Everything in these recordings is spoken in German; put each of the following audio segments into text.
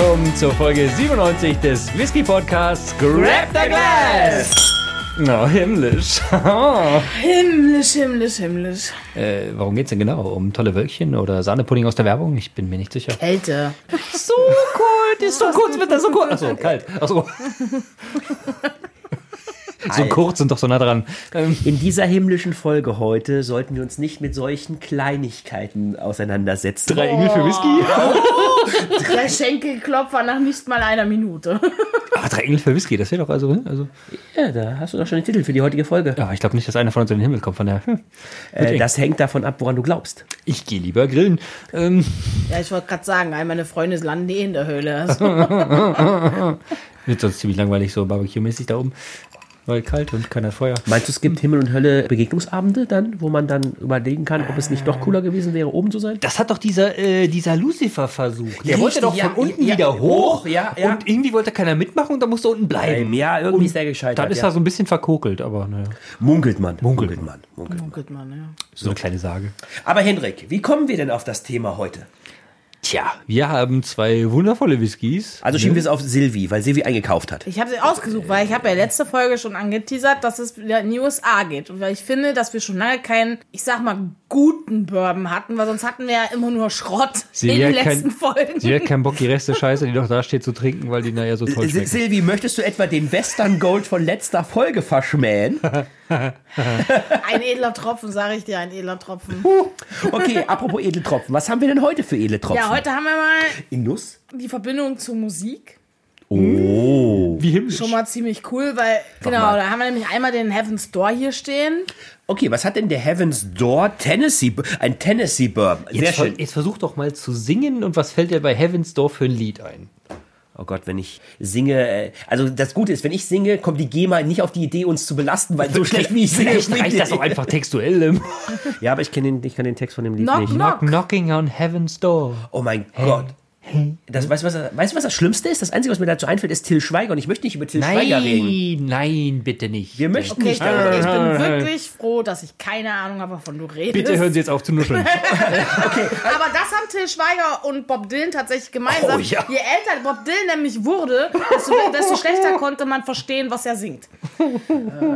willkommen zur Folge 97 des Whisky Podcasts Grab the Glass. Na, himmlisch. Himmlisch, himmlisch, himmlisch. äh, warum geht's denn genau? Um tolle Wölkchen oder Sahnepudding aus der Werbung? Ich bin mir nicht sicher. Kälte. So kalt, ist so kurz, wird das so kurz. Achso, kalt. Achso. so kurz und doch so nah dran. Ähm, In dieser himmlischen Folge heute sollten wir uns nicht mit solchen Kleinigkeiten auseinandersetzen. drei Engel für Whisky? Der Schenkelklopfer nach nicht mal einer Minute. Aber drei Engel für Whisky, das wäre doch also, ne? also. Ja, da hast du doch schon den Titel für die heutige Folge. Ja, ich glaube nicht, dass einer von uns in den Himmel kommt. Von der, hm. Äh, das hängt davon ab, woran du glaubst. Ich gehe lieber grillen. Ähm, Ja, ich wollte gerade sagen, all meine Freunde landen eh in der Höhle. Also, wird sonst ziemlich langweilig so Barbecue-mäßig da oben. Weil kalt und keiner Feuer. Meinst du, es gibt Himmel und Hölle Begegnungsabende dann, wo man dann überlegen kann, ob es nicht doch cooler gewesen wäre, oben zu sein? Das hat doch dieser, äh, dieser Lucifer versucht. Der Richtig, wollte doch ja, von unten ja, wieder hoch. hoch, ja, ja. Und irgendwie wollte keiner mitmachen und da musste unten bleiben. Ja, irgendwie und ist der gescheitert. Dann ist ja. er so ein bisschen verkokelt, aber naja. Munkelt man. Munkelt man. Munkelt. munkelt man, ja. So eine kleine Sage. Aber Hendrik, wie kommen wir denn auf das Thema heute? Tja, wir haben zwei wundervolle Whiskys. Also schieben wir es auf Silvi, weil Silvi eingekauft hat. Ich habe sie ausgesucht, weil ich habe ja letzte Folge schon angeteasert, dass es wieder in die USA geht. Und weil ich finde, dass wir schon lange keinen, ich sag mal, guten Bourbon hatten, weil sonst hatten wir ja immer nur Schrott Sie in den hat kein- letzten Folgen. Sie hat keinen Bock, die Reste Scheiße, die doch da steht, zu trinken, weil die naja so toll Sil- schmecken. Silvi, möchtest du etwa den Western Gold von letzter Folge verschmähen? Ein edler Tropfen, sage ich dir, ein edler Tropfen. Okay, apropos edle Tropfen. Was haben wir denn heute für edle Tropfen? Ja, heute haben wir mal In Nuss? die Verbindung zur Musik. Oh. Wie himmlisch. Schon mal ziemlich cool, weil, genau, mal. da haben wir nämlich einmal den Heaven's Door hier stehen. Okay, was hat denn der Heaven's Door Tennessee, ein Tennessee Bourbon? Sehr Jetzt, schön. jetzt versuch doch mal zu singen und was fällt dir bei Heaven's Door für ein Lied ein? Oh Gott, wenn ich singe, äh, also das Gute ist, wenn ich singe, kommt die GEMA nicht auf die Idee, uns zu belasten, weil so schlecht wie ich singe, bringt reicht das auch einfach textuell. Ja, aber ich kenne den, ich kann den Text von dem Lied Knock, nicht. knock. Knocking on Heaven's Door. Oh mein Gott. Das, weißt, du, was, weißt du, was das Schlimmste ist? Das Einzige, was mir dazu einfällt, ist Till Schweiger und ich möchte nicht über Till Schweiger reden. Nein, nein, bitte nicht. Wir möchten Okay, ich nicht bin, darüber ich reden. bin wirklich froh, dass ich keine Ahnung habe, wovon du redest. Bitte hören Sie jetzt auf zu nuscheln. Aber das haben Till Schweiger und Bob Dylan tatsächlich gemeinsam. Oh, ja. Je älter Bob Dylan nämlich wurde, desto, desto schlechter konnte man verstehen, was er singt.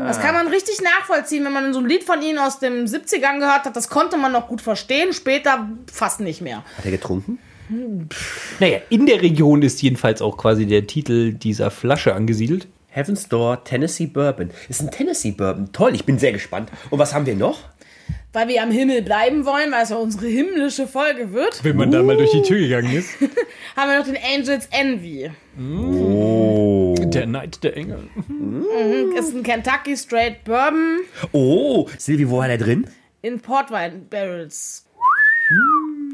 Das kann man richtig nachvollziehen, wenn man so ein Lied von ihnen aus den 70ern gehört hat. Das konnte man noch gut verstehen, später fast nicht mehr. Hat er getrunken? Naja, in der Region ist jedenfalls auch quasi der Titel dieser Flasche angesiedelt. Heaven's Door Tennessee Bourbon. Ist ein Tennessee Bourbon. Toll, ich bin sehr gespannt. Und was haben wir noch? Weil wir am Himmel bleiben wollen, weil es ja unsere himmlische Folge wird, Wenn man da mal durch die Tür gegangen ist. haben wir noch den Angels Envy. Der Neid der Engel. Ist ein Kentucky Straight Bourbon Oh, Silvi, wo war der drin? in Portwein Barrels.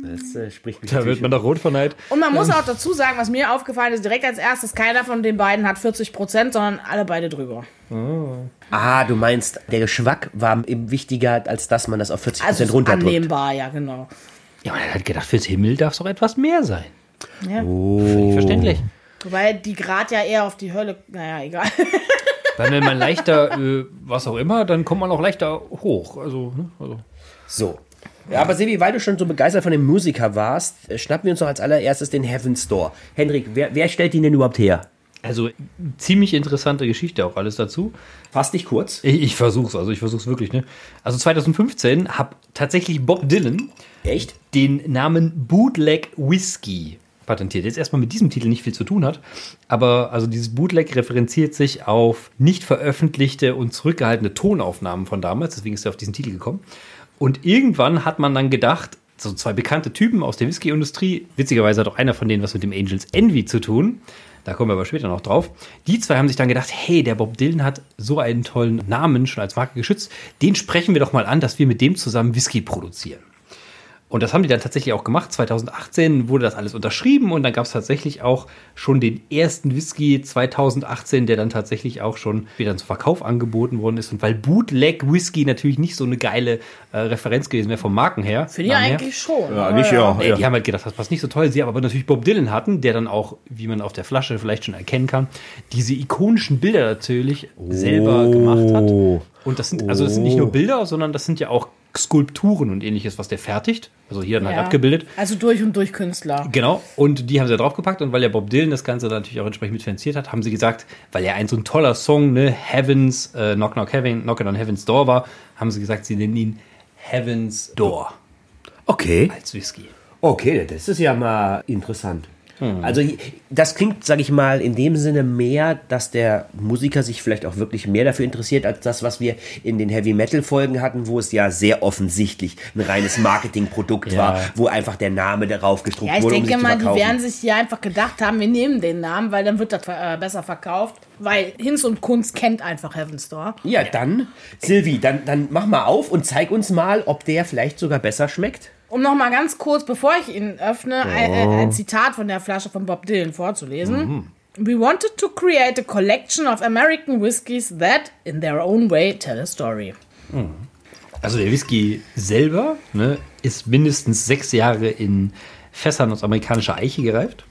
Das äh, spricht mich Da wird man doch rot von Neid. Und man muss auch dazu sagen, was mir aufgefallen ist, direkt als erstes, keiner von den beiden hat 40 Prozent, sondern alle beide drüber. Ah, du meinst, der Geschmack war eben wichtiger, als dass man das auf 40% Also ist runterdrückt. annehmbar, ja, genau. Ja, man hat gedacht, fürs Himmel darf es doch etwas mehr sein. Ja. Völlig verständlich. Wobei die Grad ja eher auf die Hölle, naja, egal. Dann, wenn man leichter, äh, was auch immer, dann kommt man auch leichter hoch. Also, ne? also. So. Ja, aber Silvi, weil du schon so begeistert von dem Musiker warst, äh, schnappen wir uns noch als allererstes den Heaven's Door. Hendrik, wer, wer stellt ihn denn überhaupt her? also ziemlich interessante Geschichte auch alles dazu. Fass dich kurz. Ich, ich versuch's, also ich versuch's wirklich, ne? Also 2015 hat tatsächlich Bob Dylan Echt? den Namen Bootleg Whiskey patentiert. Jetzt erstmal mit diesem Titel nicht viel zu tun hat, aber also dieses Bootleg referenziert sich auf nicht veröffentlichte und zurückgehaltene Tonaufnahmen von damals, deswegen ist er auf diesen Titel gekommen. Und irgendwann hat man dann gedacht, so zwei bekannte Typen aus der Whisky-Industrie, witzigerweise hat auch einer von denen was mit dem Angels Envy zu tun, da kommen wir aber später noch drauf. Die zwei haben sich dann gedacht, hey, der Bob Dylan hat so einen tollen Namen schon als Marke geschützt, den sprechen wir doch mal an, dass wir mit dem zusammen Whisky produzieren. Und das haben die dann tatsächlich auch gemacht. 2018 wurde das alles unterschrieben und dann gab es tatsächlich auch schon den ersten Whisky 2018, der dann tatsächlich auch schon wieder zum Verkauf angeboten worden ist. Und weil Bootleg Whisky natürlich nicht so eine geile äh, Referenz gewesen wäre vom Marken her. Finde ich eigentlich schon. Ja, nicht ja. Nee, die haben halt gedacht, das passt nicht so toll. Sie aber natürlich Bob Dylan hatten, der dann auch, wie man auf der Flasche vielleicht schon erkennen kann, diese ikonischen Bilder natürlich selber gemacht hat. Und das sind, also das sind nicht nur Bilder, sondern das sind ja auch Skulpturen und ähnliches, was der fertigt. Also hier dann halt Ja. abgebildet. Also durch und durch Künstler. Genau, und die haben sie da draufgepackt und weil ja Bob Dylan das Ganze dann natürlich auch entsprechend mitfinanziert hat, haben sie gesagt, weil ja ein so ein toller Song, ne, Heavens, äh, Knock Knock Heaven, Knockin' on Heaven's Door war, haben sie gesagt, sie nennen ihn Heaven's Door Okay. als Whisky. Okay, das ist ja mal interessant. Hm. Also das klingt, sage ich mal, in dem Sinne mehr, dass der Musiker sich vielleicht auch wirklich mehr dafür interessiert, als das, was wir in den Heavy-Metal-Folgen hatten, wo es ja sehr offensichtlich ein reines Marketingprodukt Ja. war, wo einfach der Name darauf gedruckt Ja, ich wurde, um denke sich mal, die werden sich hier einfach gedacht haben, wir nehmen den Namen, weil dann wird das äh, besser verkauft. Weil Hinz und Kunst kennt einfach Heaven's Door. ja, dann, Silvi, dann, dann mach mal auf und zeig uns mal, ob der vielleicht sogar besser schmeckt. Um noch mal ganz kurz, bevor ich ihn öffne, ein, ein, ein Zitat von der Flasche von Bob Dylan vorzulesen. We wanted to create a collection of American whiskies that, in their own way, tell a story. Also der Whisky selber ne, ist mindestens sechs Jahre in Fässern aus amerikanischer Eiche gereift.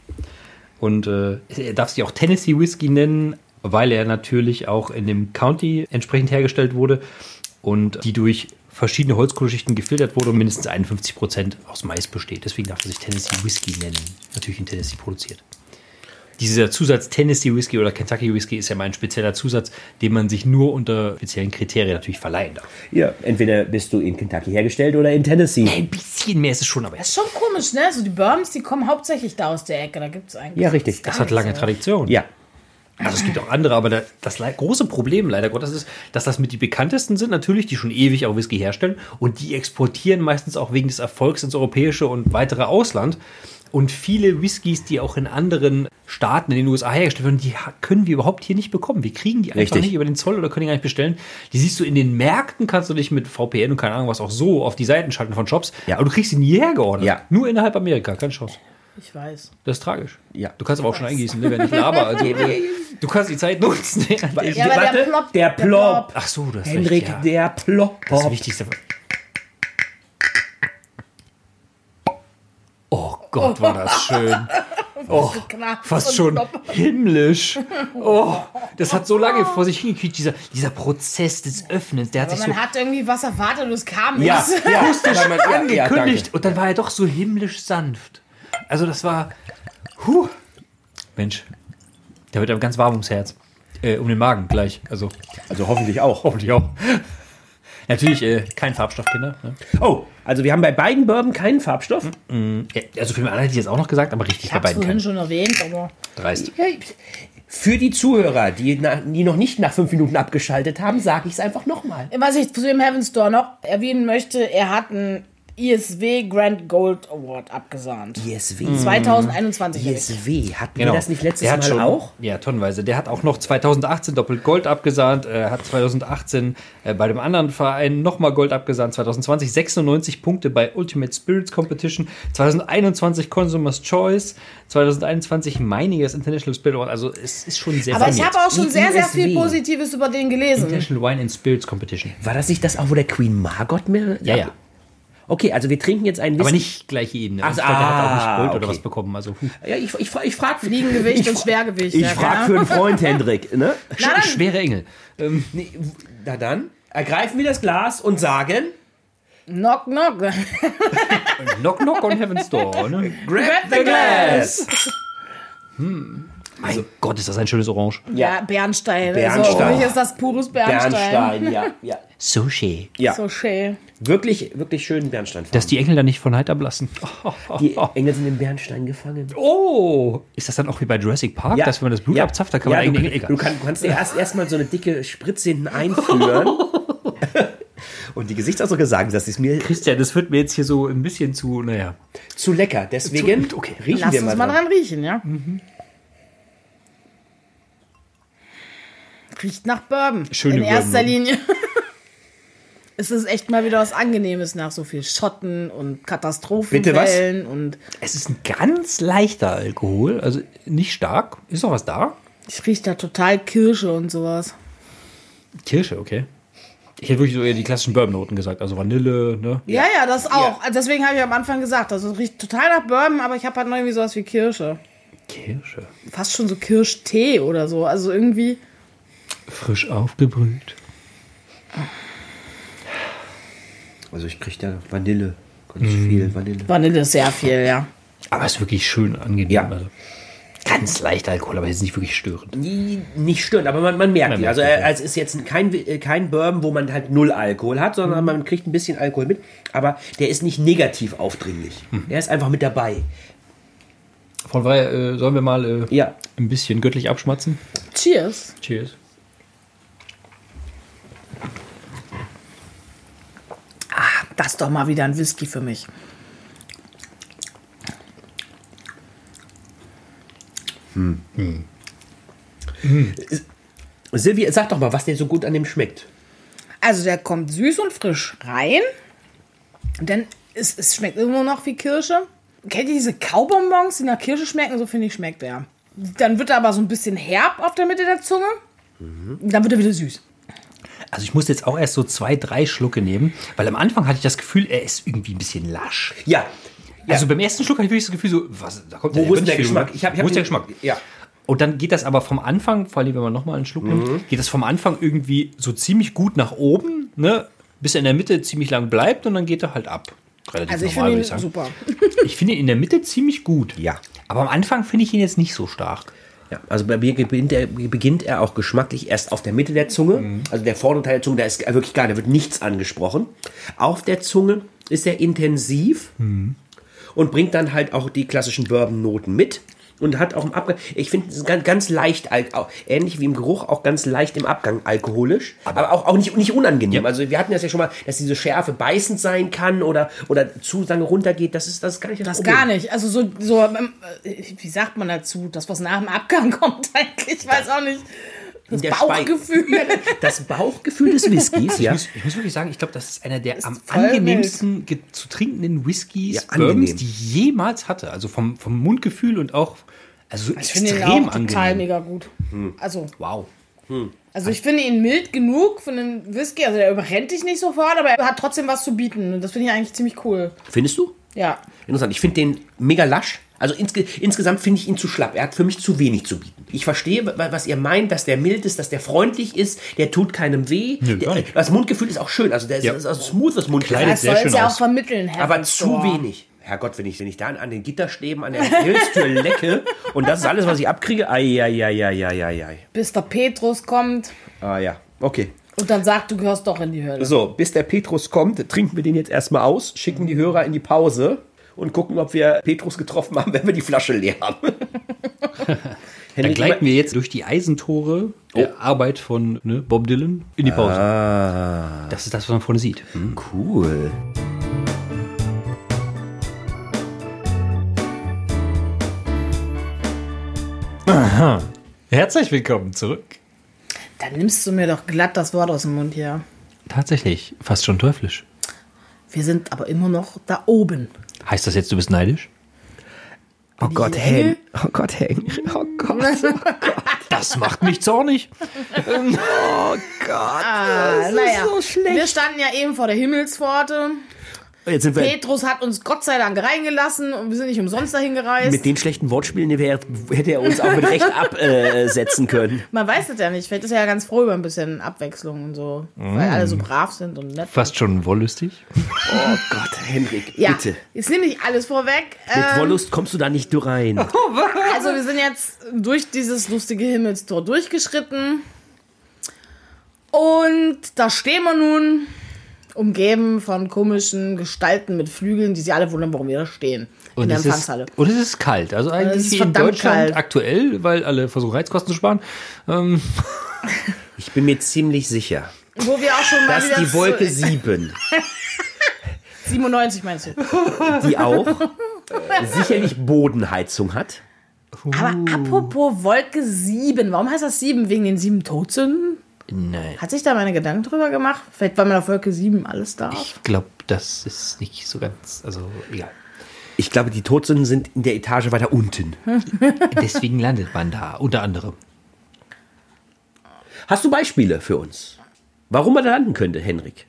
Und äh, er darf sich auch Tennessee Whisky nennen, weil er natürlich auch in dem County entsprechend hergestellt wurde und die durch verschiedene Holzkohleschichten gefiltert wurde und mindestens 51 Prozent aus Mais besteht. Deswegen darf er sich Tennessee Whisky nennen. Natürlich in Tennessee produziert. Dieser Zusatz Tennessee Whisky oder Kentucky Whisky ist ja mal ein spezieller Zusatz, den man sich nur unter speziellen Kriterien natürlich verleihen darf. Ja, entweder bist du in Kentucky hergestellt oder in Tennessee. Ein bisschen mehr ist es schon, aber Das ist schon komisch, ne? So die Bourbons, die kommen hauptsächlich da aus der Ecke. Da gibt es eigentlich. Ja, richtig. gar das hat lange oder? Tradition. Ja. Also es gibt auch andere, aber da- das große Problem leider Gottes ist, dass das mit die bekanntesten sind natürlich, die schon ewig auch Whisky herstellen und die exportieren meistens auch wegen des Erfolgs ins europäische und weitere Ausland. Und viele Whiskys, die auch in anderen Staaten in den USA hergestellt werden, die können wir überhaupt hier nicht bekommen. Wir kriegen die einfach Richtig. nicht über den Zoll oder können die gar nicht bestellen. Die siehst du in den Märkten, kannst du dich mit VPN und keine Ahnung was auch so auf die Seiten schalten von Shops. Ja. Aber du kriegst sie nie hergeordnet. Ja. Nur innerhalb Amerika, keine Chance. Ich weiß. Das ist tragisch. Ja. Du kannst aber auch schon eingießen, ne, wenn ich laber. Also, äh, du kannst die Zeit nutzen. Ja, aber der Warte, ploppt, der der Plop. Ach so, das ist Henrik, recht, ja. der Plop. Das ist das Wichtigste. Oh Gott, war das schön. Oh, Knapp fast schon himmlisch. Oh, das hat so lange vor sich hingekriegt, dieser, dieser Prozess des Öffnens. Der hat Aber sich so man hat irgendwie was erwartet und es kam Ja, nichts. ja, weil man, ja, ja, angekündigt danke. und dann war er doch so himmlisch sanft. Also das war, huh. Mensch, da wird einem ganz warm ums Herz. Äh, um den Magen gleich. Also Also hoffentlich auch. hoffentlich auch. Natürlich äh, kein Farbstoff, Kinder. Ne? Oh, also wir haben bei beiden Bourbon keinen Farbstoff. Ja, Also für den anderen hätte ich jetzt auch noch gesagt, aber richtig Ich bei beiden vorhin kein. schon erwähnt, aber Dreist. Für die Zuhörer, die, na, die noch nicht nach fünf Minuten abgeschaltet haben, sage ich es einfach nochmal. was ich zu dem Heaven's Door noch erwähnen möchte, er hat einen ISW Grand Gold Award abgesahnt. ISW. 2021. Erik. ISW. Hatten Genau. wir das nicht letztes Der hat Mal schon, auch? Ja, tonnenweise. Der hat auch noch 2018 doppelt Gold abgesahnt, äh, hat 2018 äh, bei dem anderen Verein nochmal Gold abgesahnt, 2020 96 Punkte bei Ultimate Spirits Competition, 2021 Consumers Choice, 2021 Meiningers International Spirit Award. Also es ist schon sehr Aber ich habe auch schon sehr, sehr ISW. viel Positives über den gelesen. International Wine and Spirits Competition. War das nicht das auch, wo der Queen Margot mehr? Ja, ja. Okay, also wir trinken jetzt einen Aber Whisky. nicht gleiche Ebene. Ach, ich glaube, der hat auch ah, nicht Gold oder okay. was bekommen. Also, huh. Ja, ich, ich, ich frage Fliegengewicht ich, und Schwergewicht. Ich ja, frage ja. für einen Freund, Hendrik. Ne? Na dann. schwere Engel. Ähm, Nee, na dann, ergreifen wir das Glas und sagen: Knock, knock. knock, knock on Heaven's Door. Ne? Grab the glass. Mein Gott, ist das ein schönes Orange. Ja, Bernstein. Bernstein. Also, für mich ist das pures Bernstein. Bernstein, ja, ja. Sushi. ja. So schön. Wirklich, wirklich schön Bernstein. Dass die Engel da nicht von Halt ablassen. die Engel sind im Bernstein gefangen. Oh, ist das dann auch wie bei Jurassic Park, dass wenn man das Blut ja. abzapft, da kann ja, man du, eigentlich Engel. du, kann, du kannst dir erst erstmal so eine dicke Spritze hinten einführen. Und die Gesichtsausdrücke sagen, das ist mir Christian, das wird mir jetzt hier so ein bisschen zu, naja. zu lecker. Deswegen Zu- okay. riechen Lass wir uns mal mal dran. dran riechen, ja? Riecht nach Bourbon. Schöne In erster Bourbon. Linie. es ist echt mal wieder was Angenehmes nach so viel Schotten und Katastrophenfällen und Es ist ein ganz leichter Alkohol, also nicht stark. Ist noch was da? ich rieche da total Kirsche und sowas. Kirsche, okay. Ich hätte wirklich so eher die klassischen Bourbon-Noten gesagt, also Vanille, ne? Ja, ja, das auch. Also Deswegen habe ich am Anfang gesagt, also es riecht total nach Bourbon, aber ich habe halt noch irgendwie sowas wie Kirsche. Kirsche. Fast schon so Kirschtee oder so. Also irgendwie. Frisch aufgebrüht. Also ich kriege da Vanille. Ganz viel Vanille. Vanille ist sehr viel, ja. Aber es ist wirklich schön angenehm. Ja. Also, ganz leicht Alkohol, aber jetzt nicht wirklich störend. Nie- Nicht störend, aber man, man merkt Man ihn. merkt Also ja. es ist jetzt kein, kein Bourbon, wo man halt null Alkohol hat, sondern man kriegt ein bisschen Alkohol mit. Aber der ist nicht negativ aufdringlich. Er ist einfach mit dabei. Von daher äh, sollen wir mal äh, Ja. ein bisschen göttlich abschmatzen. Cheers. Cheers. Das ist doch mal wieder ein Whisky für mich. Silvi, sag doch mal, was dir so gut an dem schmeckt. Also der kommt süß und frisch rein. Denn es, es schmeckt immer noch wie Kirsche. Kennt ihr diese Kaubonbons, die nach Kirsche schmecken? So finde ich, schmeckt er. Dann wird er aber so ein bisschen herb auf der Mitte der Zunge. Dann wird er wieder süß. Also ich muss jetzt auch erst so zwei, drei Schlucke nehmen, weil am Anfang hatte ich das Gefühl, er ist irgendwie ein bisschen lasch. Ja. ja. Also beim ersten Schluck hatte ich wirklich das Gefühl so, was, da kommt wo, ja wo ist der Geschmack? Ich hab, ich hab wo ist der den- Geschmack? Ja. Und dann geht das aber vom Anfang, vor allem wenn man nochmal einen Schluck nimmt, geht das vom Anfang irgendwie so ziemlich gut nach oben, ne? bis er in der Mitte ziemlich lang bleibt und dann geht er halt ab. Relativ Also ich normal, finde ihn würde super. Ich finde ihn in der Mitte ziemlich gut. Ja. Aber am Anfang finde ich ihn jetzt nicht so stark. Ja, also bei mir beginnt er, beginnt er auch geschmacklich erst auf der Mitte der Zunge. Also der vordere Teil der Zunge, da ist wirklich gar, da wird nichts angesprochen. Auf der Zunge ist er intensiv und bringt dann halt auch die klassischen Bourbon-Noten mit. Und hat auch im Abgang, ich finde es ganz, ganz leicht, ähnlich wie im Geruch, auch ganz leicht im Abgang alkoholisch, aber auch, auch nicht, nicht unangenehm. Also wir hatten das ja schon mal, dass diese Schärfe beißend sein kann oder, oder zu lange runtergeht, das ist, das ist gar nicht das, Das Problem. gar nicht. Also so, so ähm, äh, wie sagt man dazu? Das, was nach dem Abgang kommt eigentlich. Ich weiß auch nicht. Das Bauchgefühl. Das Bauchgefühl des Whiskys, ja. Ich muss, ich muss wirklich sagen, ich glaube, das ist einer der am voll angenehmsten ge- zu trinkenden Whiskys, Ja. Bourbons, die ich jemals hatte. Also vom, vom Mundgefühl und auch also so Ich finde ihn extrem auch total angenehm. mega gut. Also, Wow. also ich finde ihn mild genug für einen Whisky. Also der überrennt dich nicht sofort, aber er hat trotzdem was zu bieten. Und das finde ich eigentlich ziemlich cool. Findest du? Ja. Interessant. Ich finde den mega lasch. Also insge insgesamt finde ich ihn zu schlapp. Er hat für mich zu wenig zu bieten. Ich verstehe, wa- was ihr meint, dass der mild ist, dass der freundlich ist, der tut keinem weh. Nö, der, nicht. das Mundgefühl ist auch schön. Also der ist, Ja. ist also smooth, das Mundgefühl. Das soll schön es ja auch vermitteln, Herr Aber von zu wenig. Herrgott, wenn ich, wenn ich da an den Gitterstäben an der Hilfstür lecke und das ist alles, was ich abkriege, ai, ai, ai, ai, ai, ai, ai. Bis der Petrus kommt Ah ja, okay. und dann sagt, du gehörst doch in die Hölle. So, bis der Petrus kommt, trinken wir den jetzt erstmal aus, schicken die Hörer in die Pause und gucken, ob wir Petrus getroffen haben, wenn wir die Flasche leer haben. Dann gleiten wir jetzt durch die Eisentore der Arbeit von ne, Bob Dylan in die Pause. Ah, Das ist das, was man vorne sieht. Hm. cool. Herzlich willkommen zurück. Dann nimmst du mir doch glatt das Wort aus dem Mund hier. Tatsächlich, fast schon teuflisch. Wir sind aber immer noch da oben. Heißt das jetzt, du bist neidisch? Oh Gott, die Hen. Engel? Oh Gott, Hen. Oh Gott. Das macht mich zornig. Oh Gott. Ah, naja, wir standen ja eben vor der Himmelspforte. Jetzt sind wir Petrus hat uns Gott sei Dank reingelassen und wir sind nicht umsonst dahin gereist. mit den schlechten Wortspielen, die wir, hätte er uns auch mit Recht absetzen können. Man weiß das ja nicht. Vielleicht ist er ja ganz froh über ein bisschen Abwechslung und so. Weil alle so brav sind und nett. Fast schon wollüstig. Oh Gott, Henrik, Ja, bitte. jetzt nehme ich alles vorweg. Mit Ähm, Wollust kommst du da nicht rein. also wir sind jetzt durch dieses lustige Himmelstor durchgeschritten. Und da stehen wir nun, umgeben von komischen Gestalten mit Flügeln, die sich alle wundern, warum wir da stehen. in der es ist, Empfangshalle. und es ist kalt. Also eigentlich ist in Deutschland kalt. aktuell, weil alle versuchen Heizkosten zu sparen. Ähm, Ich bin mir ziemlich sicher, Wo wir auch schon mal dass die Wolke zu- 7, 97 meinst du? die auch äh, sicherlich Bodenheizung hat, Aber apropos Wolke 7, warum heißt das 7? Wegen den sieben Todsünden? Nein. Hat sich da meine Gedanken drüber gemacht? Vielleicht, weil man auf Wolke 7 alles darf? Ich glaube, das ist nicht so ganz, also egal. ich glaube, die Todsünden sind in der Etage weiter unten. Deswegen landet man da, unter anderem. Hast du Beispiele für uns? Warum man da landen könnte, Henrik?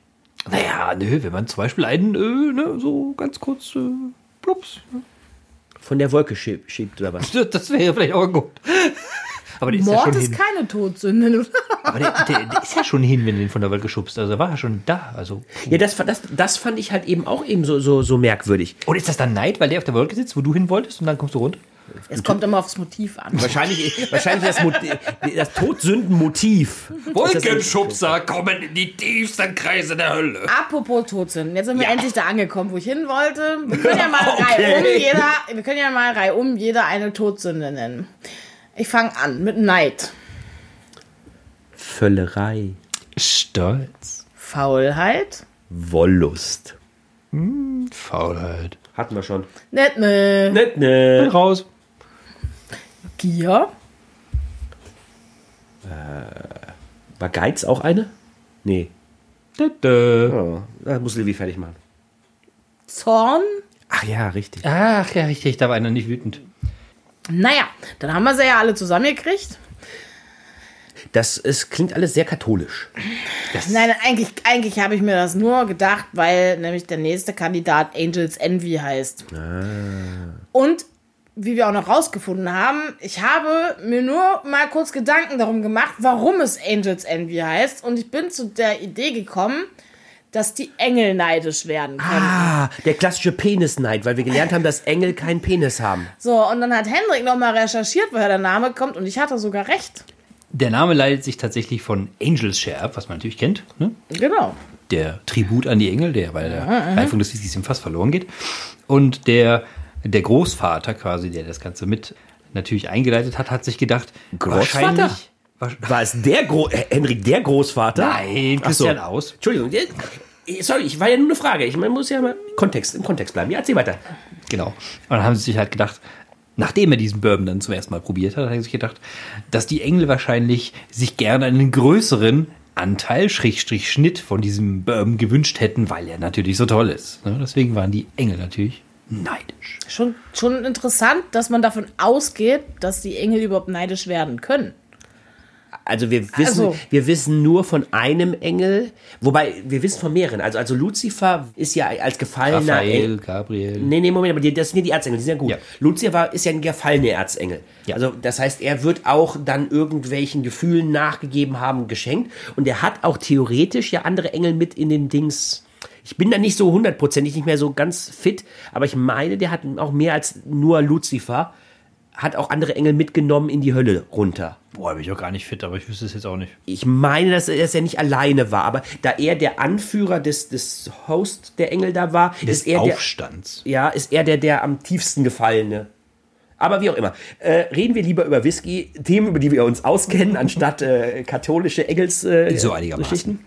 Naja, nö, wenn man zum Beispiel einen, äh, ne, so ganz kurz, äh, plups. Von der Wolke schie- schiebt oder was? Das, wäre ja vielleicht auch gut. Aber der ist ja Mord schon ist hin. keine Todsünde. Aber der, der, der ist ja schon hin, wenn du den von der Welt geschubst. Also er war ja schon da. Also. Ja, das, das, das fand ich halt eben auch eben so, so, so merkwürdig. Oder ist das dann Neid, weil der auf der Wolke sitzt, wo du hin wolltest und dann kommst du runter? Es kommt immer aufs Motiv an. Wahrscheinlich, wahrscheinlich das, das Todsündenmotiv. Wolkenschubser kommen in die tiefsten Kreise der Hölle. Apropos Todsünden, jetzt sind wir endlich da angekommen, wo ich hin wollte. Wir können ja mal reihum jeder, wir können ja mal reihum jeder eine Todsünde nennen. Ich fange an mit Neid, Völlerei. Stolz. Faulheit, Wollust. Faulheit. Hatten wir schon. Nett, ne, Nett, ne. Raus. Gier, War Geiz auch eine? Nee. Oh, da muss Levi fertig machen. Zorn. Ach ja, richtig. Ach ja, richtig, da war einer nicht wütend. Naja, dann haben wir sie ja alle zusammengekriegt. Das es klingt alles sehr katholisch. Nein, eigentlich, eigentlich habe ich mir das nur gedacht, weil nämlich der nächste Kandidat Angels Envy heißt. Und wie wir auch noch rausgefunden haben, ich habe mir nur mal kurz Gedanken darum gemacht, warum es Angels Envy heißt. Und ich bin zu der Idee gekommen, dass die Engel neidisch werden können. Ah, der klassische Penisneid, weil wir gelernt haben, dass Engel keinen Penis haben. So, und dann hat Hendrik nochmal recherchiert, woher der Name kommt. Und ich hatte sogar recht. Der Name leitet sich tatsächlich von Angels Share ab, was man natürlich kennt. Ne? Genau. Der Tribut an die Engel, der bei der Reifung des Whiskys im Fass verloren geht. Und der, der Großvater quasi, der das Ganze mit natürlich eingeleitet hat, hat sich gedacht, Großvater? wahrscheinlich... War es der Gro äh, Henrik der Großvater? Nein, Ach so. Christian Aus. Entschuldigung. Sorry, ich war ja nur eine Frage. Ich man muss ja mal Kontext, im Kontext bleiben. Ja, erzähl weiter. Genau. Und dann haben sie sich halt gedacht, nachdem er diesen Bourbon dann zum ersten Mal probiert hat, hat er sich gedacht, dass die Engel wahrscheinlich sich gerne einen größeren Anteil, Schrägstrich Schnitt von diesem Bourbon gewünscht hätten, weil er natürlich so toll ist. Ne? Deswegen waren die Engel natürlich neidisch. Schon, schon interessant, dass man davon ausgeht, dass die Engel überhaupt neidisch werden können. Also wir wissen, Also- wir wissen nur von einem Engel, wobei wir wissen von mehreren. Also, also Lucifer ist ja als gefallener Raphael, Engel. Gabriel. Nee, nee, Moment, aber die, das sind ja die Erzengel, die sind ja gut. Ja. Lucifer ist ja ein gefallener Erzengel. Ja. Also das heißt, er wird auch dann irgendwelchen Gefühlen nachgegeben haben, geschenkt. Und er hat auch theoretisch ja andere Engel mit in den Dings. Ich bin da nicht so hundertprozentig, nicht mehr so ganz fit, aber ich meine, der hat auch mehr als nur Lucifer, hat auch andere Engel mitgenommen in die Hölle runter. Boah, bin ich auch gar nicht fit, aber ich wüsste es jetzt auch nicht. Ich meine, dass er, dass er nicht alleine war, aber da er der Anführer des, des Host der Engel da war, Des ist er der, Aufstands. ja, ist er der, der am tiefsten gefallene. Aber wie auch immer. Äh, reden wir lieber über Whisky, Themen, über die wir uns auskennen, anstatt äh, katholische Engels äh, So einigermaßen. Geschichten.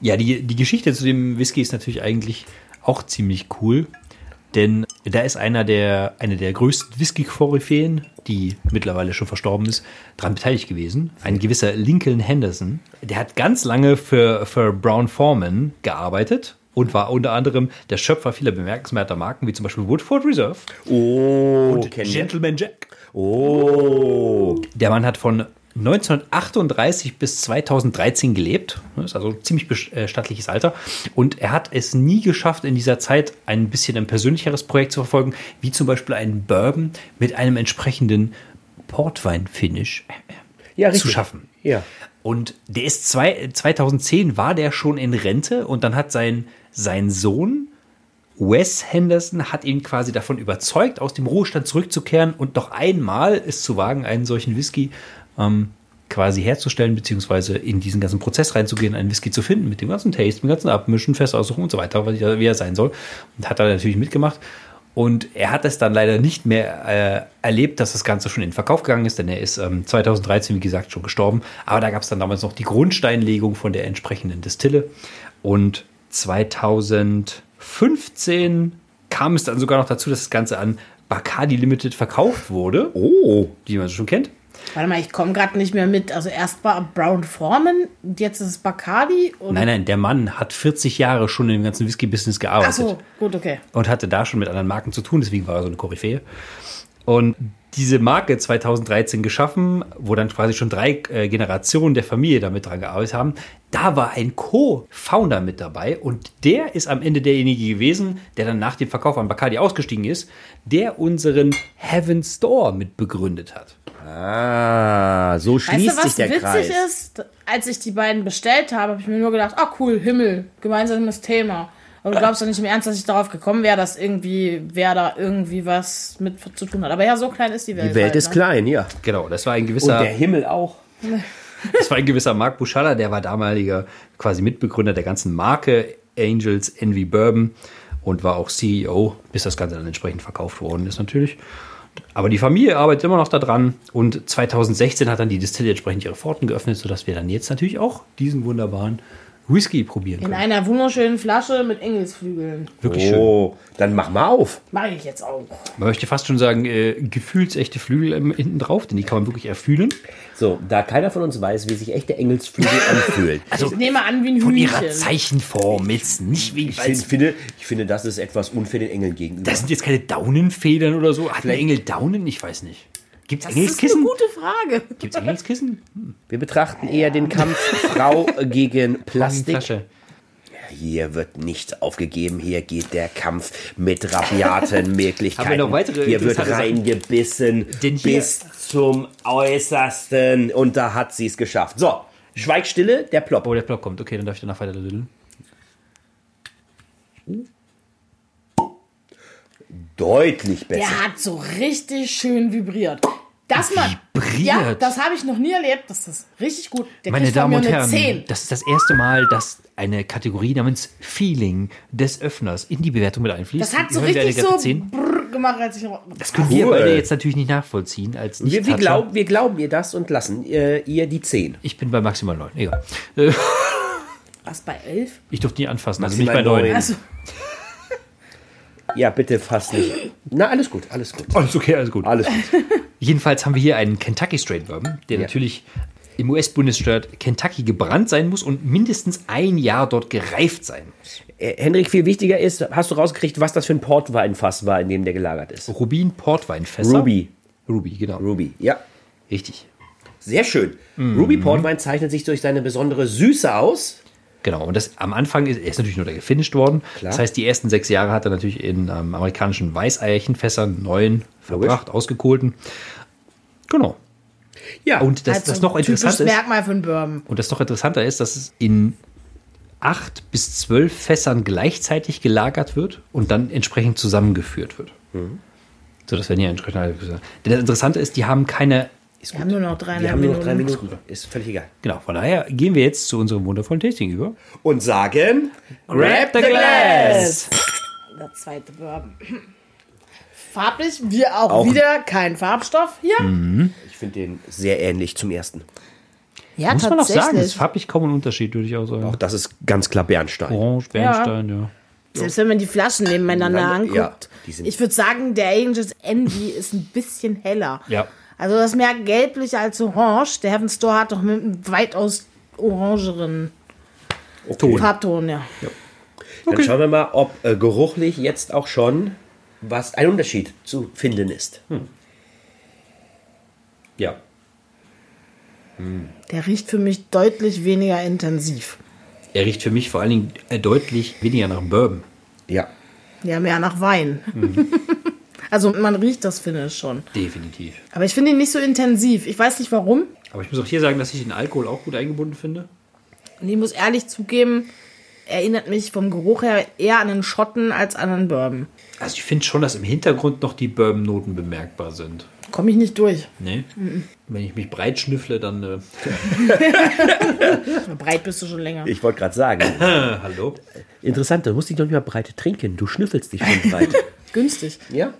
Ja, die, die Geschichte zu dem Whisky ist natürlich eigentlich auch ziemlich cool. Denn da ist einer der, eine der größten Whisky-Koryphäen, die mittlerweile schon verstorben ist, dran beteiligt gewesen. Ein gewisser Lincoln Henderson. Der hat ganz lange für, für Brown Foreman gearbeitet und war unter anderem der Schöpfer vieler bemerkenswerter Marken, wie zum Beispiel Woodford Reserve Oh, und. Gentleman Jack. Oh. Der Mann hat von 1938 bis 2013 gelebt. Das ist also ein ziemlich äh, stattliches Alter. Und er hat es nie geschafft, in dieser Zeit ein bisschen ein persönlicheres Projekt zu verfolgen, wie zum Beispiel einen Bourbon mit einem entsprechenden Portwein-Finish Ja, zu schaffen. Ja. Und der ist zwei, 2010 war der schon in Rente und dann hat sein, sein Sohn Wes Henderson hat ihn quasi davon überzeugt, aus dem Ruhestand zurückzukehren und noch einmal es zu wagen, einen solchen Whisky ähm, quasi herzustellen, beziehungsweise in diesen ganzen Prozess reinzugehen, einen Whisky zu finden, mit dem ganzen Taste, mit dem ganzen Abmischen, Festaussuchen und so weiter, wie er er sein soll. Und hat da natürlich mitgemacht. Und er hat es dann leider nicht mehr äh, erlebt, dass das Ganze schon in den Verkauf gegangen ist, denn er ist ähm, 2013, wie gesagt, schon gestorben. Aber da gab es dann damals noch die Grundsteinlegung von der entsprechenden Distille. Und 2015 kam es dann sogar noch dazu, dass das Ganze an Bacardi Limited verkauft wurde, Oh. die man schon kennt. Warte mal, ich komme gerade nicht mehr mit. Also erst war Brown Foreman, und jetzt ist es Bacardi. Und Nein, nein, der Mann hat 40 Jahre schon im ganzen Whisky-Business Ach gearbeitet. so, gut, okay. und hatte da schon mit anderen Marken zu tun, deswegen war er so eine Koryphäe. Und diese Marke 2013 geschaffen, wo dann quasi schon drei äh, Generationen der Familie damit dran gearbeitet haben, da war ein Co-Founder mit dabei und der ist am Ende derjenige gewesen, der dann nach dem Verkauf an Bacardi ausgestiegen ist, der unseren Heaven Store mit begründet hat. Ah, so Weißt schließt du, was sich der witzig Kreis. ist? Als ich die beiden bestellt habe, habe ich mir nur gedacht, ah cool, Himmel, gemeinsames Thema. Aber du glaubst doch nicht im Ernst, dass ich darauf gekommen wäre, dass irgendwie, wer da irgendwie was mit zu tun hat. Aber ja, so klein ist die Welt. Die Welt halt, ist ne? klein, ja. Genau, das war ein Und gewisser, der Himmel auch. das war ein gewisser Mark Buschalla, der war damaliger quasi Mitbegründer der ganzen Marke Angels Envy Bourbon und war auch CEO, bis das Ganze dann entsprechend verkauft worden ist natürlich. Aber die Familie arbeitet immer noch daran und 2016 hat dann die Distille entsprechend ihre Pforten geöffnet, sodass wir dann jetzt natürlich auch diesen wunderbaren Whisky probieren In können. einer wunderschönen Flasche mit Engelsflügeln. Wirklich schön. Oh, dann mach mal auf. Mache ich jetzt auch. Man möchte fast schon sagen, äh, gefühlsechte Flügel ähm, hinten drauf, denn die kann man wirklich erfühlen. So, da keiner von uns weiß, wie sich echte Engelsflügel anfühlen. Also Ich nehme an wie ein von ihrer Hühnchen. Zeichenform jetzt nicht wie Ich find, finde, ich finde, das ist etwas unfair den Engeln gegenüber. Das sind jetzt keine Daunenfedern oder so. Hat ein Engel Daunen? Ich weiß nicht. Gibt es Das ist eine Engelskissen? gute Frage. Gibt es Engelskissen? Wir betrachten eher den Kampf Frau gegen Plastik. Hier wird nichts aufgegeben. Hier geht der Kampf mit rabiaten Möglichkeiten. Haben wir noch weitere hier wird reingebissen bis zum Äußersten. Und da hat sie es geschafft. So, Schweigstille, der Plop. Oh, der Block kommt. Okay, dann darf ich danach weiter düdeln. Deutlich besser. Der hat so richtig schön vibriert. Das mal. Vibriert? Ja, das habe ich noch nie erlebt. Das ist richtig gut. Der Meine Damen und Herren, 10. das ist das erste Mal, dass eine Kategorie namens Feeling des Öffners in die Bewertung mit einfließt. Das hat so wir richtig so 10? brrr gemacht, als ich. Das können wir Cool. beide jetzt natürlich nicht nachvollziehen. Als nicht Wir, wir, glaub, wir glauben ihr das und lassen äh, ihr die 10. Ich bin bei maximal 9. Egal. Äh, Was bei 11? Ich durfte nie anfassen, also nicht Maximal bei 9. neun. Also, Ja, bitte fass nicht. Na, alles gut, alles gut. Alles okay, alles gut. Alles gut. Jedenfalls haben wir hier einen Kentucky Straight Bourbon, der Ja. natürlich im US-Bundesstaat Kentucky gebrannt sein muss und mindestens ein Jahr dort gereift sein muss. Äh, Henrik, viel wichtiger ist, hast du rausgekriegt, was das für ein Portweinfass war, in dem der gelagert ist? Rubin Portweinfässer. Ruby. Ruby, genau. Ruby, ja. Richtig. Sehr schön. Mhm. Ruby Portwein zeichnet sich durch seine besondere Süße aus. Genau. Und das am Anfang ist, er ist natürlich nur da gefinisht worden. Klar. Das heißt, die ersten sechs Jahre hat er natürlich in ähm, amerikanischen Weißeierchenfässern, neuen, verbracht, ausgekohlten. Genau. Ja, Und das, also das noch typisches interessant ist, Merkmal einen Bourbon. Und das noch interessanter ist, dass es in acht bis zwölf Fässern gleichzeitig gelagert wird und dann entsprechend zusammengeführt wird. So, das werden hier entsprechend Denn das Interessante ist, die haben keine. Wir haben nur noch wir dreieinhalb haben nur noch drei Minuten. Minuten. Ist völlig egal. Genau, von daher gehen wir jetzt zu unserem wundervollen Tasting über. Und sagen: Grab the glass! Der zweite Bourbon. Farblich, wir auch, Auch. wieder kein Farbstoff hier. Ich finde den sehr ähnlich zum ersten. Ja, Muss man auch sagen, es ist farblich kaum ein Unterschied, würde ich auch sagen. Auch das ist ganz klar Bernstein. Orange, Bernstein, ja. Selbst wenn man die Flaschen nebeneinander Ja, anguckt. die sind- ich würde sagen, der Angels Envy ist ein bisschen heller. Ja. Also das ist mehr gelblich als orange. Der Heaven Store hat doch mit einem weitaus orangeren Okay. Farbton, ja. Dann schauen wir mal, ob äh, geruchlich jetzt auch schon was ein Unterschied zu finden ist. Ja. Der riecht für mich deutlich weniger intensiv. Er riecht für mich vor allen Dingen äh, deutlich weniger nach Bourbon. Ja. Ja, mehr nach Wein. also man riecht das Finish schon. Definitiv. Aber ich finde ihn nicht so intensiv. Ich weiß nicht warum. Aber ich muss auch hier sagen, dass ich den Alkohol auch gut eingebunden finde. Und ich muss ehrlich zugeben, erinnert mich vom Geruch her eher an einen Schotten als an einen Bourbon. Also ich finde schon, dass im Hintergrund noch die Bourbon-Noten bemerkbar sind. Komme ich nicht durch. Nee. Wenn ich mich breit schnüffle, dann. Äh, Breit bist du schon länger. Ich wollte gerade sagen, hallo? interessant, du musst dich doch nicht mal breit trinken. Du schnüffelst dich schon breit. Günstig. ja?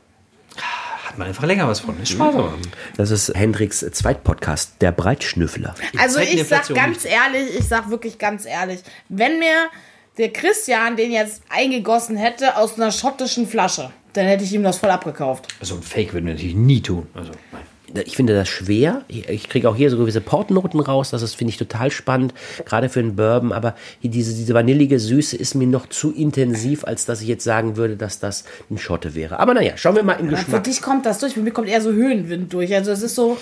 Hat man einfach länger was von. Ist Spaß aber. Das ist Hendriks Zweitpodcast, der Breitschnüffler. Also ich sag ganz ehrlich, ich sag wirklich ganz ehrlich, wenn mir der Christian den jetzt eingegossen hätte aus einer schottischen Flasche, dann hätte ich ihm das voll abgekauft. Also ein Fake würden wir natürlich nie tun. Also, nein. Ich finde das schwer. Ich, ich kriege auch hier so gewisse Portnoten raus. Das ist, finde ich, total spannend, gerade für einen Bourbon. Aber hier diese, diese vanillige Süße ist mir noch zu intensiv, als dass ich jetzt sagen würde, dass das ein Schotte wäre. Aber naja, schauen wir mal im Für Geschmack. dich kommt das durch, für mich kommt eher so Höhenwind durch. Also es ist so,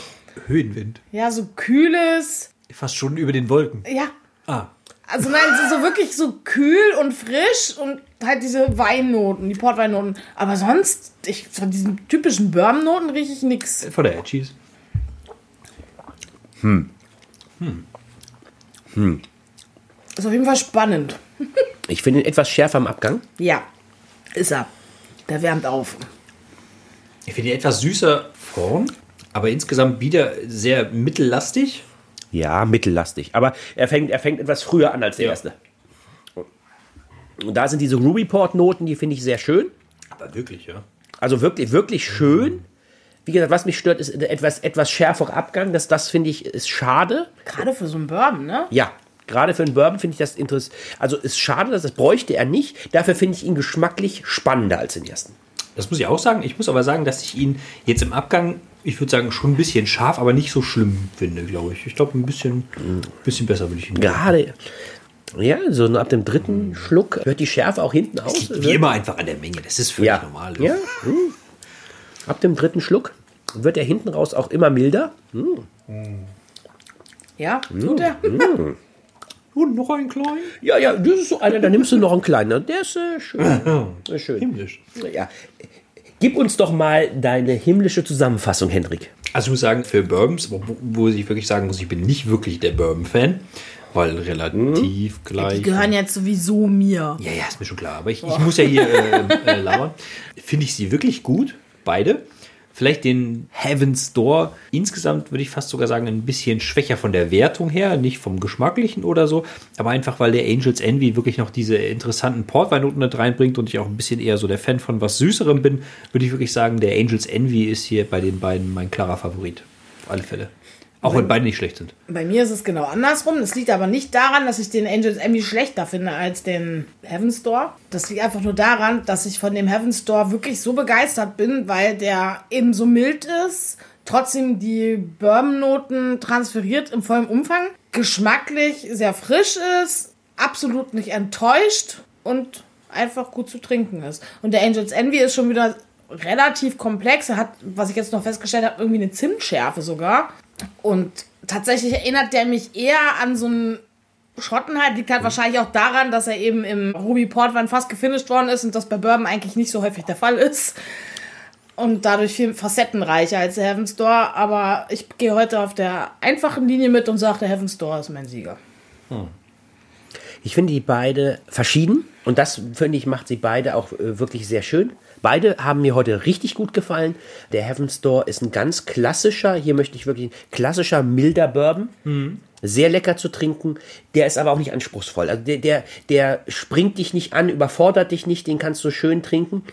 Höhenwind. ja, so kühles, Fast schon über den Wolken. ja. Ah. Also nein, es ist so wirklich so kühl und frisch und halt diese Weinnoten, die Portweinnoten. Aber sonst, ich, von diesen typischen Bourbon-Noten rieche ich nichts. Von der Cheese. Ist auf jeden Fall spannend. Ich finde ihn etwas schärfer im Abgang. Ja, ist er. Der wärmt auf. Ich finde ihn etwas süßer vorn, aber insgesamt wieder sehr mittellastig. Ja, mittellastig. Aber er fängt, er fängt etwas früher an als der Ja. erste. Und da sind diese Ruby Port Noten, die finde ich sehr schön. Aber wirklich, ja. Also wirklich, wirklich schön. Wie gesagt, was mich stört, ist der etwas, etwas schärferer Abgang. Das, das finde ich, ist schade. Gerade für so einen Bourbon, ne? Ja, gerade für einen Bourbon finde ich das interessant. Also ist schade, dass das bräuchte er nicht. Dafür finde ich ihn geschmacklich spannender als den ersten. Das muss ich auch sagen. Ich muss aber sagen, dass ich ihn jetzt im Abgang, ich würde sagen, schon ein bisschen scharf, aber nicht so schlimm finde, glaube ich. Ich glaube, ein bisschen, bisschen besser würde ich ihn. Gerade, ja, so ab dem dritten Schluck hört die Schärfe auch hinten aus. Wie immer einfach an der Menge. Das ist völlig ja. normal. Ja. hm. Ab dem dritten Schluck wird er hinten raus auch immer milder. Ja, tut er. Und noch ein klein. Ja, ja, das ist so einer, da nimmst du noch einen kleinen. Der ist äh, schön. Ist schön. Himmlisch. Ja. Gib uns doch mal deine himmlische Zusammenfassung, Hendrik. Also ich muss sagen, für Bourbons, wo, wo ich wirklich sagen muss, ich bin nicht wirklich der Bourbon-Fan, weil relativ gleich. Die gehören jetzt sowieso mir. Ja, ja, ist mir schon klar. Aber ich, ich muss ja hier äh, äh, labern. Finde ich sie wirklich gut, beide. Vielleicht den Heaven's Door insgesamt würde ich fast sogar sagen, ein bisschen schwächer von der Wertung her, nicht vom Geschmacklichen oder so, aber einfach weil der Angels Envy wirklich noch diese interessanten Portweinnoten mit reinbringt und ich auch ein bisschen eher so der Fan von was Süßerem bin, würde ich wirklich sagen, der Angels Envy ist hier bei den beiden mein klarer Favorit. Auf alle Fälle. Auch wenn beide nicht schlecht sind. Bei mir ist es genau andersrum. Das liegt aber nicht daran, dass ich den Angels Emmy schlechter finde als den Heaven's Door. Das liegt einfach nur daran, dass ich von dem Heaven's Door wirklich so begeistert bin, weil der eben so mild ist, trotzdem die Bourbon-Noten transferiert im vollen Umfang, geschmacklich sehr frisch ist, absolut nicht enttäuscht und einfach gut zu trinken ist. Und der Angels Envy ist schon wieder relativ komplex. Er hat, was ich jetzt noch festgestellt habe, irgendwie eine Zimtschärfe sogar. Und tatsächlich erinnert der mich eher an so einen Schotten halt. Liegt halt wahrscheinlich auch daran, dass er eben im Ruby Portwein fast gefinisht worden ist und das bei Bourbon eigentlich nicht so häufig der Fall ist. Und dadurch viel facettenreicher als der Heaven's Door. Aber ich gehe heute auf der einfachen Linie mit und sage, der Heaven's Door ist mein Sieger. Ich finde die beide verschieden und das finde ich macht sie beide auch äh, wirklich sehr schön. Beide haben mir heute richtig gut gefallen. Der Heaven's Door ist ein ganz klassischer, hier möchte ich wirklich klassischer milder Bourbon. Sehr lecker zu trinken. Der ist aber auch nicht anspruchsvoll. Also der, der, der springt dich nicht an, überfordert dich nicht, den kannst du schön trinken.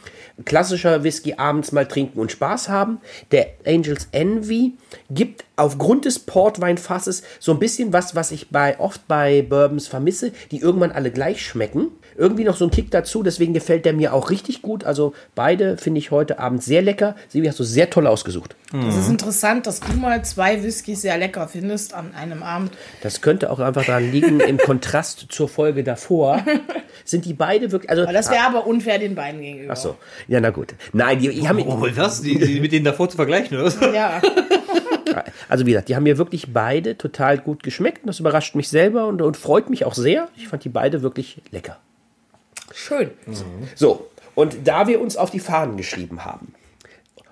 Klassischer Whisky abends mal trinken und Spaß haben. Der Angels Envy gibt aufgrund des Portweinfasses so ein bisschen was, was ich bei, oft bei Bourbons vermisse, die irgendwann alle gleich schmecken. Irgendwie noch so ein Kick dazu, deswegen gefällt der mir auch richtig gut. Also beide finde ich heute Abend sehr lecker. Sibi, hast du sehr toll ausgesucht. Es ist interessant, dass du mal zwei Whiskys sehr lecker findest an einem Abend. Das könnte auch einfach daran liegen, im Kontrast zur Folge davor, sind die beide wirklich, also, Aber das wäre aber unfair den beiden gegenüber. ach so, ja, na gut. Nein, die, die haben, Oh, was? Die, die mit denen davor zu vergleichen, oder? Ja, also wie gesagt, die haben mir wirklich beide total gut geschmeckt. und Das überrascht mich selber und, und freut mich auch sehr. Ich fand die beide wirklich lecker. schön. So, und da wir uns auf die Fahnen geschrieben haben,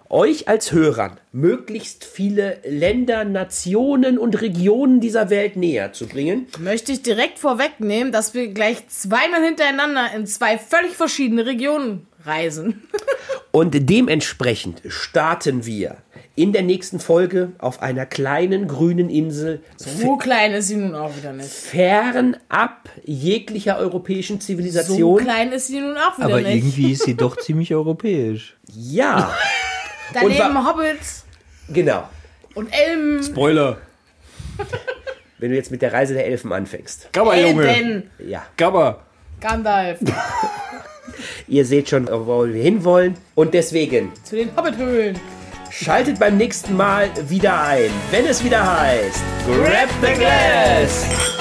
euch als Hörern möglichst viele Länder, Nationen und Regionen dieser Welt näher zu bringen, Möchte ich direkt vorwegnehmen, dass wir gleich zweimal hintereinander in zwei völlig verschiedene Regionen reisen. Und dementsprechend starten wir in der nächsten Folge auf einer kleinen grünen Insel So klein ist sie nun auch wieder nicht. fernab jeglicher europäischen So Zivilisation. klein ist sie nun auch wieder Aber nicht. irgendwie ist sie doch ziemlich europäisch. ja, Daneben Hobbits genau. und Elben. Spoiler. Wenn du jetzt mit der Reise der Elfen anfängst. Gabba, Junge. Elben. Ja, Gabba. Gandalf. ihr seht schon, wo wir hinwollen. Und deswegen Zu den Hobbithöhlen. Schaltet beim nächsten Mal wieder ein, wenn es wieder heißt Grab the Glass.